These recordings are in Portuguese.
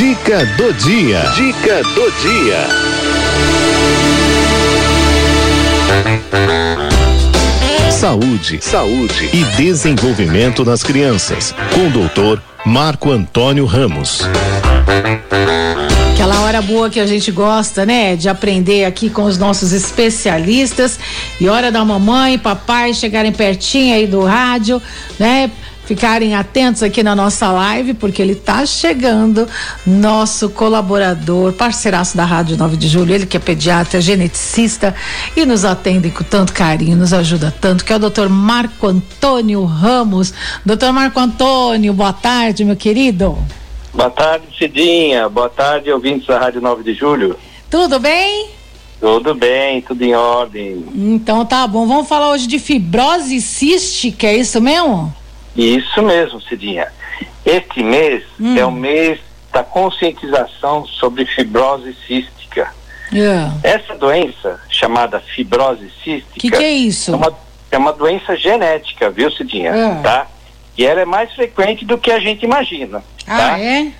Dica do dia. Dica do dia. Saúde, saúde e desenvolvimento das crianças. Com o doutor Marco Antônio Ramos. Aquela hora boa que a gente gosta, né? De aprender aqui com os nossos especialistas. E hora da mamãe papai chegarem pertinho aí do rádio, né? Ficarem atentos aqui na nossa live, porque ele está chegando, nosso colaborador, parceiraço da Rádio 9 de Julho, ele que é pediatra, geneticista e nos atende com tanto carinho, nos ajuda tanto, que é o doutor Marco Antônio Ramos. Doutor Marco Antônio, boa tarde, meu querido. Boa tarde, Cidinha. Boa tarde, ouvintes da Rádio 9 de Julho. Tudo bem? Tudo bem, tudo em ordem. Então tá bom. Vamos falar hoje de fibrose cística, é isso mesmo? Isso mesmo, Cidinha. Este mês hum. é o mês da conscientização sobre fibrose cística. Yeah. Essa doença, chamada fibrose cística. O que, que, é isso? É uma, é uma doença genética, viu, Cidinha? Yeah. Tá? E ela é mais frequente do que a gente imagina. Ah, tá? é?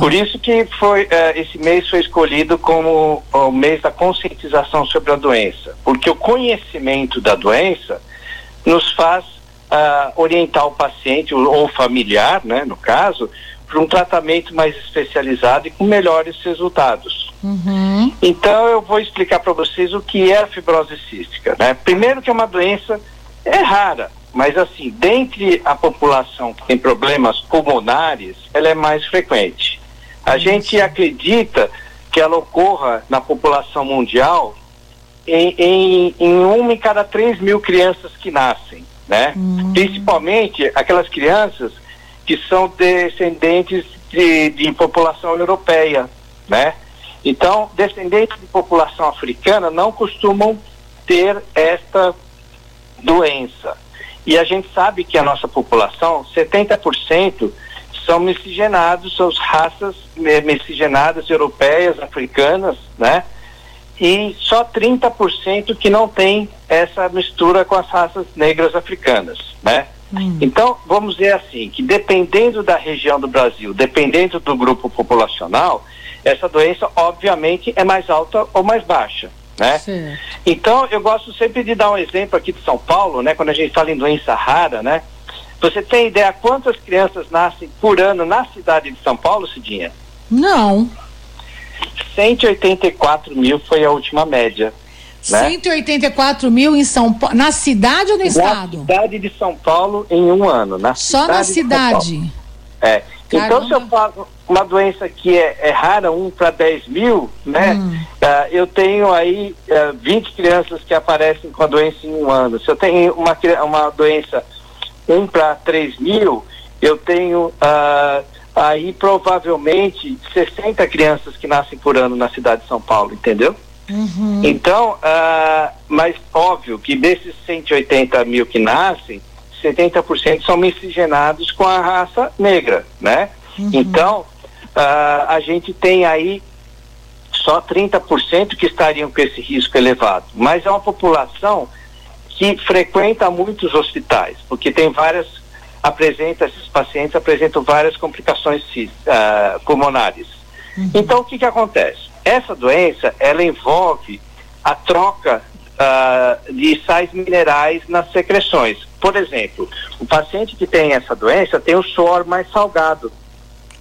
Por isso que foi, uh, esse mês foi escolhido como o mês da conscientização sobre a doença. Porque o conhecimento da doença nos faz uh, orientar o paciente ou, o familiar, né, no caso, para um tratamento mais especializado e com melhores resultados. Uhum. Então eu vou explicar para vocês o que é a fibrose cística. Né? Primeiro que é uma doença é rara, mas assim, dentre a população que tem problemas pulmonares, ela é mais frequente. A gente acredita que ela ocorra na população mundial em, em, em uma em cada três mil crianças que nascem né? Hum. Principalmente aquelas crianças que são descendentes de, de população europeia, né? Então, descendentes de população africana não costumam ter esta doença. E a gente sabe que a nossa população, 70% são miscigenados, são raças miscigenadas europeias, africanas, né? E só 30% que não tem essa mistura com as raças negras africanas, né? Hum. Então, vamos dizer assim, que dependendo da região do Brasil, dependendo do grupo populacional, essa doença obviamente é mais alta ou mais baixa, né? Sim. Então, eu gosto sempre de dar um exemplo aqui de São Paulo, né? Quando a gente fala em doença rara, né? Você tem ideia quantas crianças nascem por ano na cidade de São Paulo, Cidinha? Não. 184 mil foi a última média. Né? 184 mil em São Paulo, na cidade ou no na estado? Na cidade de São Paulo em um ano. Na Só na cidade? É. Caramba. Então, se eu falo uma doença que é, é rara, 1 para 10 mil, né? Hum. Uh, eu tenho aí uh, ah, 20 crianças que aparecem com a doença em um ano. Se eu tenho uma, uma doença 1 para 3 mil, eu tenho uh, aí provavelmente 60 crianças que nascem por ano na cidade de São Paulo, entendeu? Uhum. Então, uh, mas óbvio que desses 180 mil que nascem, 70% são miscigenados com a raça negra, né? Uhum. Então, uh, a gente tem aí só 30% que estariam com esse risco elevado. Mas é uma população que frequenta muitos hospitais, porque tem várias apresenta, esses pacientes apresentam várias complicações uh, pulmonares. Uhum. Então, o que, que acontece? Essa doença, ela envolve a troca uh, de sais minerais nas secreções. Por exemplo, o paciente que tem essa doença tem o suor mais salgado.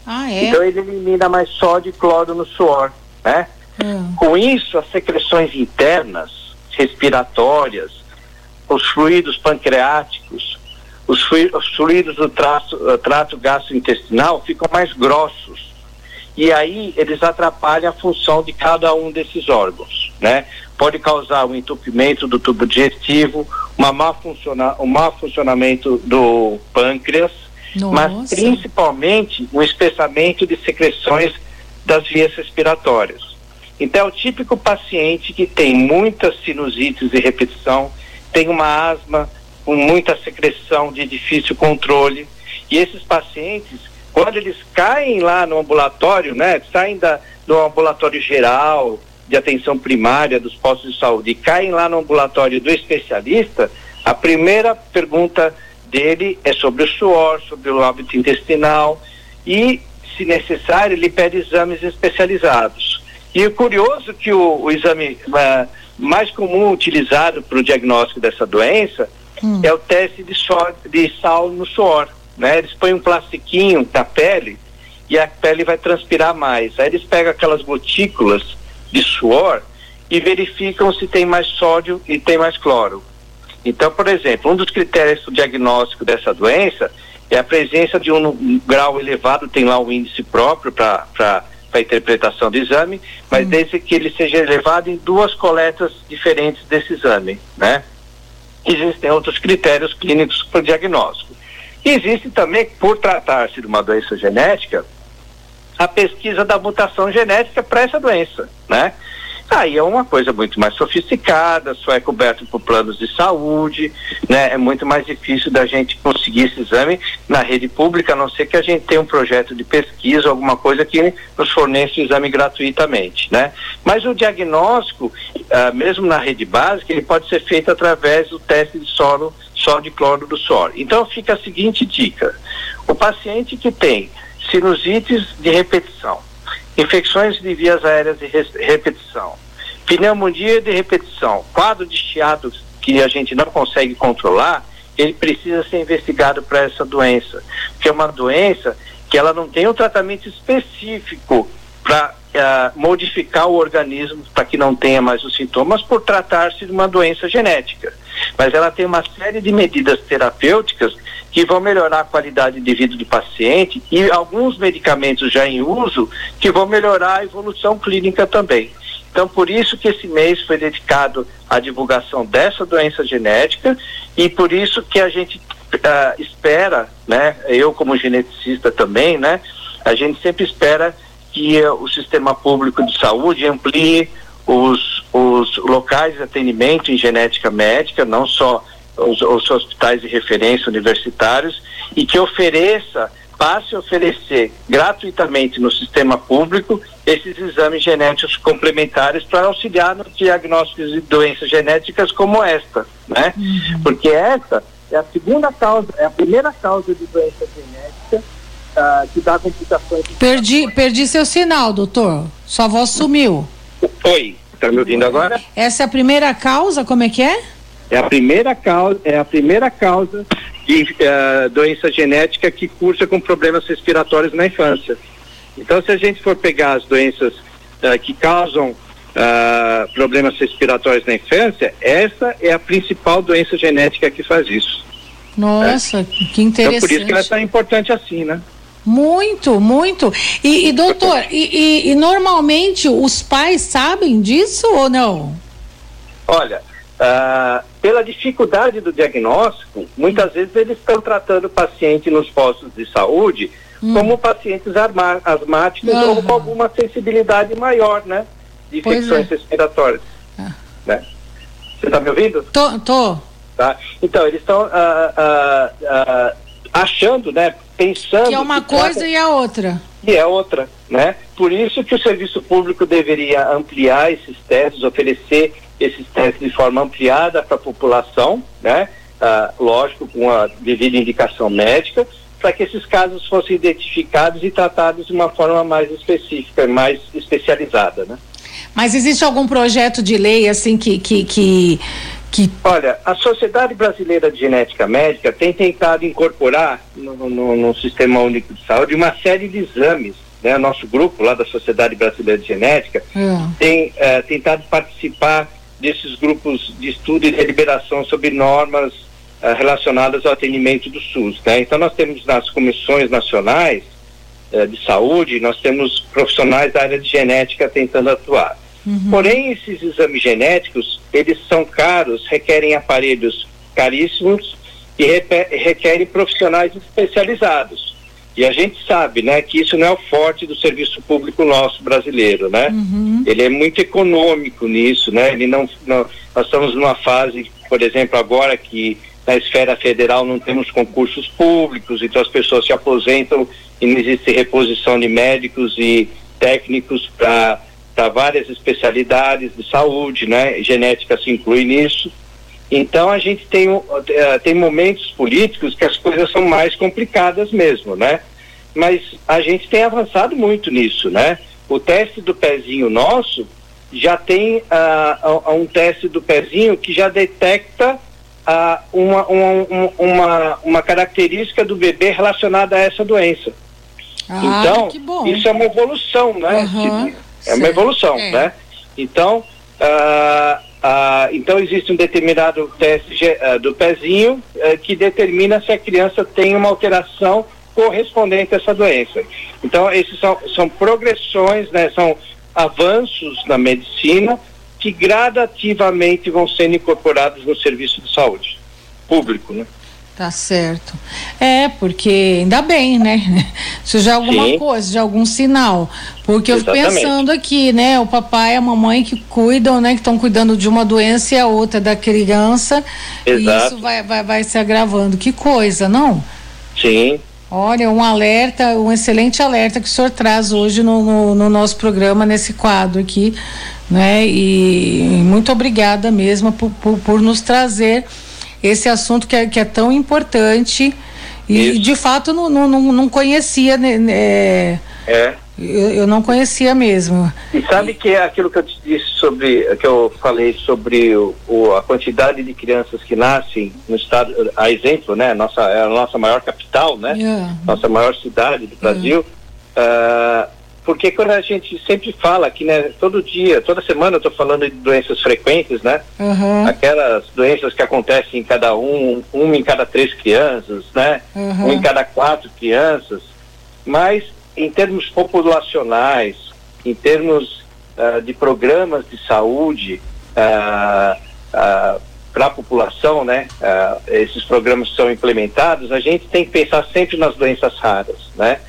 Ah, é? Então, ele elimina mais sódio e cloro no suor, né? Uhum. Com isso, as secreções internas, respiratórias, os fluidos pancreáticos, os, fluidos do trato, uh, trato gastrointestinal ficam mais grossos. E aí eles atrapalham a função de cada um desses órgãos, né? Pode causar um entupimento do tubo digestivo, uma má funciona, um mau funcionamento do pâncreas, Nossa. mas principalmente o um espessamento de secreções das vias respiratórias. Então, é o típico paciente que tem muitas sinusites e repetição, tem uma asma com muita secreção de difícil controle. E esses pacientes, quando eles caem lá no ambulatório, né, saem da, do ambulatório geral, de atenção primária dos postos de saúde, e caem lá no ambulatório do especialista, a primeira pergunta dele é sobre o suor, sobre o hábito intestinal e se necessário, ele pede exames especializados. E o curioso que o, o exame uh, mais comum utilizado para o diagnóstico dessa doença hum. é o teste de, suor, de sal no suor. Né? Eles põem um plastiquinho na pele e a pele vai transpirar mais. Aí eles pegam aquelas gotículas de suor e verificam se tem mais sódio e tem mais cloro. Então, por exemplo, um dos critérios do diagnóstico dessa doença é a presença de um grau elevado, tem lá um índice próprio para a interpretação do exame, mas hum. desde que ele seja elevado em duas coletas diferentes desse exame, né? Existem outros critérios clínicos para o diagnóstico. Existe também, por tratar-se de uma doença genética, a pesquisa da mutação genética para essa doença, né? Aí é uma coisa muito mais sofisticada, só é coberto por planos de saúde, né? É muito mais difícil da gente conseguir esse exame na rede pública, a não ser que a gente tenha um projeto de pesquisa, alguma coisa que nos forneça o exame gratuitamente, né? Mas o diagnóstico, ah, mesmo na rede básica, ele pode ser feito através do teste de solo, só de cloro do suor. Então fica a seguinte dica: o paciente que tem sinusites de repetição, infecções de vias aéreas de repetição, pneumonia de repetição, quadro de chiado que a gente não consegue controlar, ele precisa ser investigado para essa doença, que é uma doença que ela não tem um tratamento específico para uh, eh, modificar o organismo para que não tenha mais os sintomas por tratar-se de uma doença genética. Mas ela tem uma série de medidas terapêuticas que vão melhorar a qualidade de vida do paciente e alguns medicamentos já em uso que vão melhorar a evolução clínica também. Então, por isso que esse mês foi dedicado à divulgação dessa doença genética e por isso que a gente uh, espera, né, eu como geneticista também, né, a gente sempre espera que uh, o sistema público de saúde amplie os, os locais de atendimento em genética médica, não só os, os hospitais de referência universitários, e que ofereça, passe a oferecer gratuitamente no sistema público esses exames genéticos complementares para auxiliar no diagnóstico de doenças genéticas como esta, né? Uhum. Porque essa é a segunda causa, é a primeira causa de doença genética uh, que dá complicações. Perdi, perdi seu sinal, doutor. Sua voz sumiu. Oi, está me ouvindo agora? Essa é a primeira causa, como é que é? É a primeira causa, é a primeira causa de uh, doença genética que cursa com problemas respiratórios na infância. Então, se a gente for pegar as doenças uh, que causam uh, problemas respiratórios na infância, essa é a principal doença genética que faz isso. Nossa, que interessante. Então, por isso que ela é tão importante assim, né? Muito, muito. E, e doutor, e, e, e, normalmente os pais sabem disso ou não? Olha, uh, pela dificuldade do diagnóstico, muitas vezes eles estão tratando o paciente nos postos de saúde hum. como pacientes asmáticos uhum. ou com alguma sensibilidade maior, né? De infecções é. respiratórias. Ah. Né? Você está me ouvindo? Tô, tô. Tá? Então, eles estão uh, uh, uh, achando, né? Pensando. Que é uma que coisa e a outra. E é outra, né? Por isso que o serviço público deveria ampliar esses testes, oferecer esses testes de forma ampliada para a população, né? Ah, lógico, com a devida indicação médica, para que esses casos fossem identificados e tratados de uma forma mais específica, mais especializada, né? Mas existe algum projeto de lei assim que, que, que, que... Olha, a Sociedade Brasileira de Genética Médica tem tentado incorporar no, no, no Sistema Único de Saúde uma série de exames né, nosso grupo lá da Sociedade Brasileira de Genética hum. tem eh, tentado participar desses grupos de estudo e deliberação sobre normas uh, relacionadas ao atendimento do SUS. Né? Então nós temos nas comissões nacionais uh, de saúde, nós temos profissionais da área de genética tentando atuar. Uhum. Porém, esses exames genéticos, eles são caros, requerem aparelhos caríssimos e requerem profissionais especializados. E a gente sabe, né, que isso não é o forte do serviço público nosso brasileiro, né? Uhum. Ele é muito econômico nisso, né? Ele não, não, nós estamos numa fase, por exemplo, agora que na esfera federal não temos concursos públicos, então as pessoas se aposentam e não existe reposição de médicos e técnicos para várias especialidades de saúde, né? Genética se inclui nisso. Então a gente tem, uh, tem momentos políticos que as coisas são mais complicadas mesmo, né? mas a gente tem avançado muito nisso, né? O teste do pezinho nosso já tem uh, um teste do pezinho que já detecta uh, uma, uma, uma, uma característica do bebê relacionada a essa doença. Ah, então, isso é uma evolução, né? Uhum, é uma evolução, é. né? Então, uh, uh, então existe um determinado teste uh, do pezinho que determina se a criança tem uma alteração correspondente a essa doença. Então, esses são, são progressões, né? São avanços na medicina que gradativamente vão sendo incorporados no serviço de saúde público, né? Tá certo. É, porque ainda bem, né? Isso já é alguma Sim. coisa, já é algum sinal. Porque Exatamente. eu pensando aqui, né? O papai e a mamãe que cuidam, né? Que estão cuidando de uma doença e a outra da criança. Exato. E isso vai, vai, vai se agravando. Que coisa, não? Sim. Olha, um alerta, um excelente alerta que o senhor traz hoje no, no, no nosso programa, nesse quadro aqui, né? E muito obrigada mesmo por, por, por nos trazer esse assunto que é, que é tão importante e Isso. de fato não, não, não conhecia né, né, é. Eu, eu, não conhecia mesmo. E sabe que é aquilo que eu te disse sobre, que eu falei sobre o, o, a quantidade de crianças que nascem no estado, a exemplo, né? Nossa, é a nossa maior capital, né? Yeah. Nossa maior cidade do Brasil. Yeah. Uh, porque quando a gente sempre fala aqui, né, todo dia, toda semana eu estou falando de doenças frequentes, né? Uhum. Aquelas doenças que acontecem em cada um, uma em cada três crianças, né? Uhum. Um em cada quatro crianças. Mas em termos populacionais, em termos uh, de programas de saúde uh, uh, para a população, né? esses programas são implementados, a gente tem que pensar sempre nas doenças raras, né?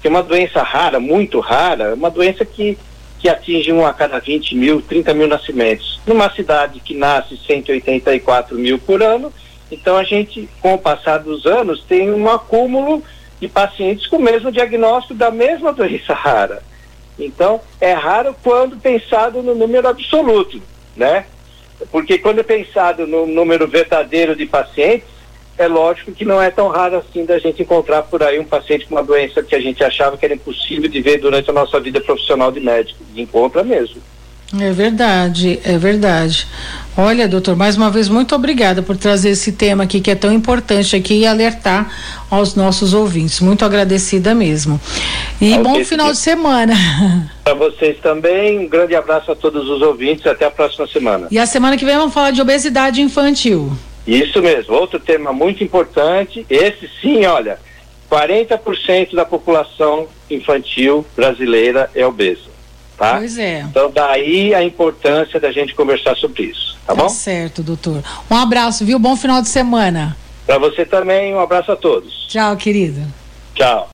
Que é uma doença rara, muito rara, é uma doença que, que atinge um a cada 20 mil, 30 mil nascimentos. Numa cidade que nasce 184 mil por ano, então a gente, com o passar dos anos, tem um acúmulo de pacientes com o mesmo diagnóstico da mesma doença rara. Então, é raro quando pensado no número absoluto, né? Porque quando é pensado no número verdadeiro de pacientes, é lógico que não é tão raro assim da gente encontrar por aí um paciente com uma doença que a gente achava que era impossível de ver durante a nossa vida profissional de médico. E encontra mesmo. É verdade, é verdade. Olha, doutor, mais uma vez, muito obrigada por trazer esse tema aqui que é tão importante aqui e alertar aos nossos ouvintes. Muito agradecida mesmo. E okay, bom final de semana. Para vocês também, um grande abraço a todos os ouvintes. Até a próxima semana. E a semana que vem vamos falar de obesidade infantil. Isso mesmo. Outro tema muito importante, esse sim, olha, 40% da população infantil brasileira é obesa. Tá? Pois é. Então daí a importância da gente conversar sobre isso, tá, tá bom? certo, doutor. Um abraço, viu? Bom final de semana. Para você também, um abraço a todos. Tchau, querido. Tchau.